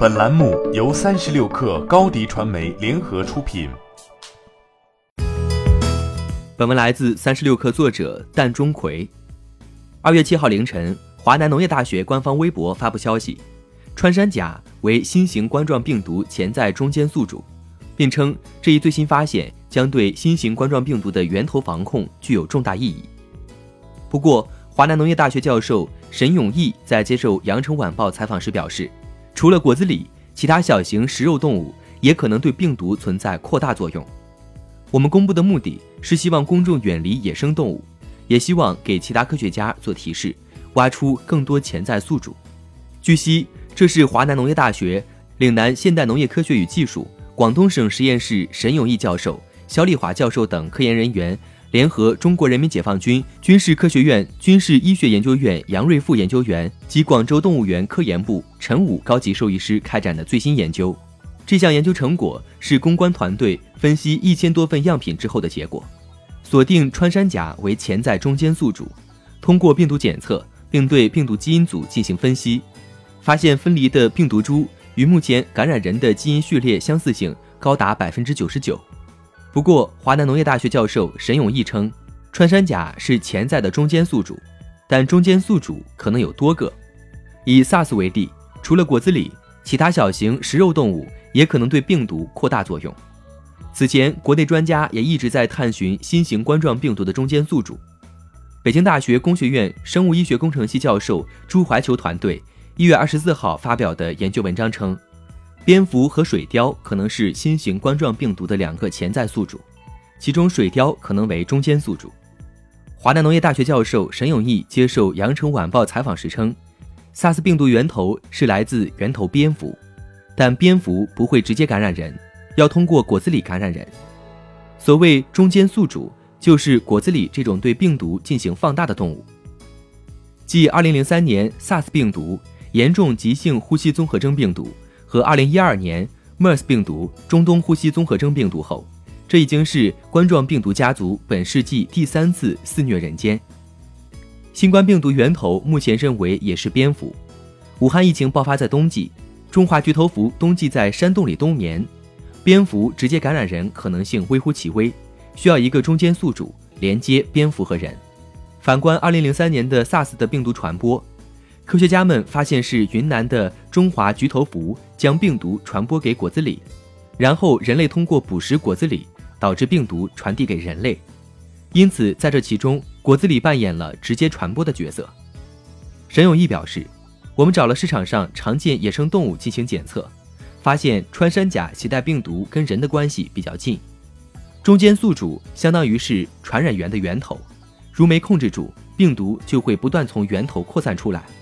本栏目由三十六氪高低传媒联合出品。本文来自三十六氪作者蛋钟馗。二月七号凌晨，华南农业大学官方微博发布消息，穿山甲为新型冠状病毒潜在中间宿主，并称这一最新发现将对新型冠状病毒的源头防控具有重大意义。不过，华南农业大学教授沈永毅在接受《羊城晚报》采访时表示。除了果子狸，其他小型食肉动物也可能对病毒存在扩大作用。我们公布的目的是希望公众远离野生动物，也希望给其他科学家做提示，挖出更多潜在宿主。据悉，这是华南农业大学岭南现代农业科学与技术广东省实验室沈永毅教授、肖丽华教授等科研人员。联合中国人民解放军军事科学院军事医学研究院杨瑞副研究员及广州动物园科研部陈武高级兽医师开展的最新研究。这项研究成果是公关团队分析一千多份样品之后的结果，锁定穿山甲为潜在中间宿主，通过病毒检测并对病毒基因组进行分析，发现分离的病毒株与目前感染人的基因序列相似性高达百分之九十九。不过，华南农业大学教授沈永毅称，穿山甲是潜在的中间宿主，但中间宿主可能有多个。以 SARS 为例，除了果子狸，其他小型食肉动物也可能对病毒扩大作用。此前，国内专家也一直在探寻新型冠状病毒的中间宿主。北京大学工学院生物医学工程系教授朱怀球团队一月二十四号发表的研究文章称。蝙蝠和水貂可能是新型冠状病毒的两个潜在宿主，其中水貂可能为中间宿主。华南农业大学教授沈永毅接受羊城晚报采访时称，SARS 病毒源头是来自源头蝙蝠，但蝙蝠不会直接感染人，要通过果子狸感染人。所谓中间宿主，就是果子狸这种对病毒进行放大的动物。继2003年 SARS 病毒、严重急性呼吸综合征病毒。和2012年 MERS 病毒中东呼吸综合征病毒后，这已经是冠状病毒家族本世纪第三次肆虐人间。新冠病毒源头目前认为也是蝙蝠。武汉疫情爆发在冬季，中华菊头蝠冬季在山洞里冬眠，蝙蝠直接感染人可能性微乎其微，需要一个中间宿主连接蝙蝠和人。反观2003年的 SARS 的病毒传播。科学家们发现是云南的中华菊头蝠将病毒传播给果子狸，然后人类通过捕食果子狸，导致病毒传递给人类。因此，在这其中，果子狸扮演了直接传播的角色。沈永毅表示，我们找了市场上常见野生动物进行检测，发现穿山甲携带病毒跟人的关系比较近，中间宿主相当于是传染源的源头，如没控制住，病毒就会不断从源头扩散出来。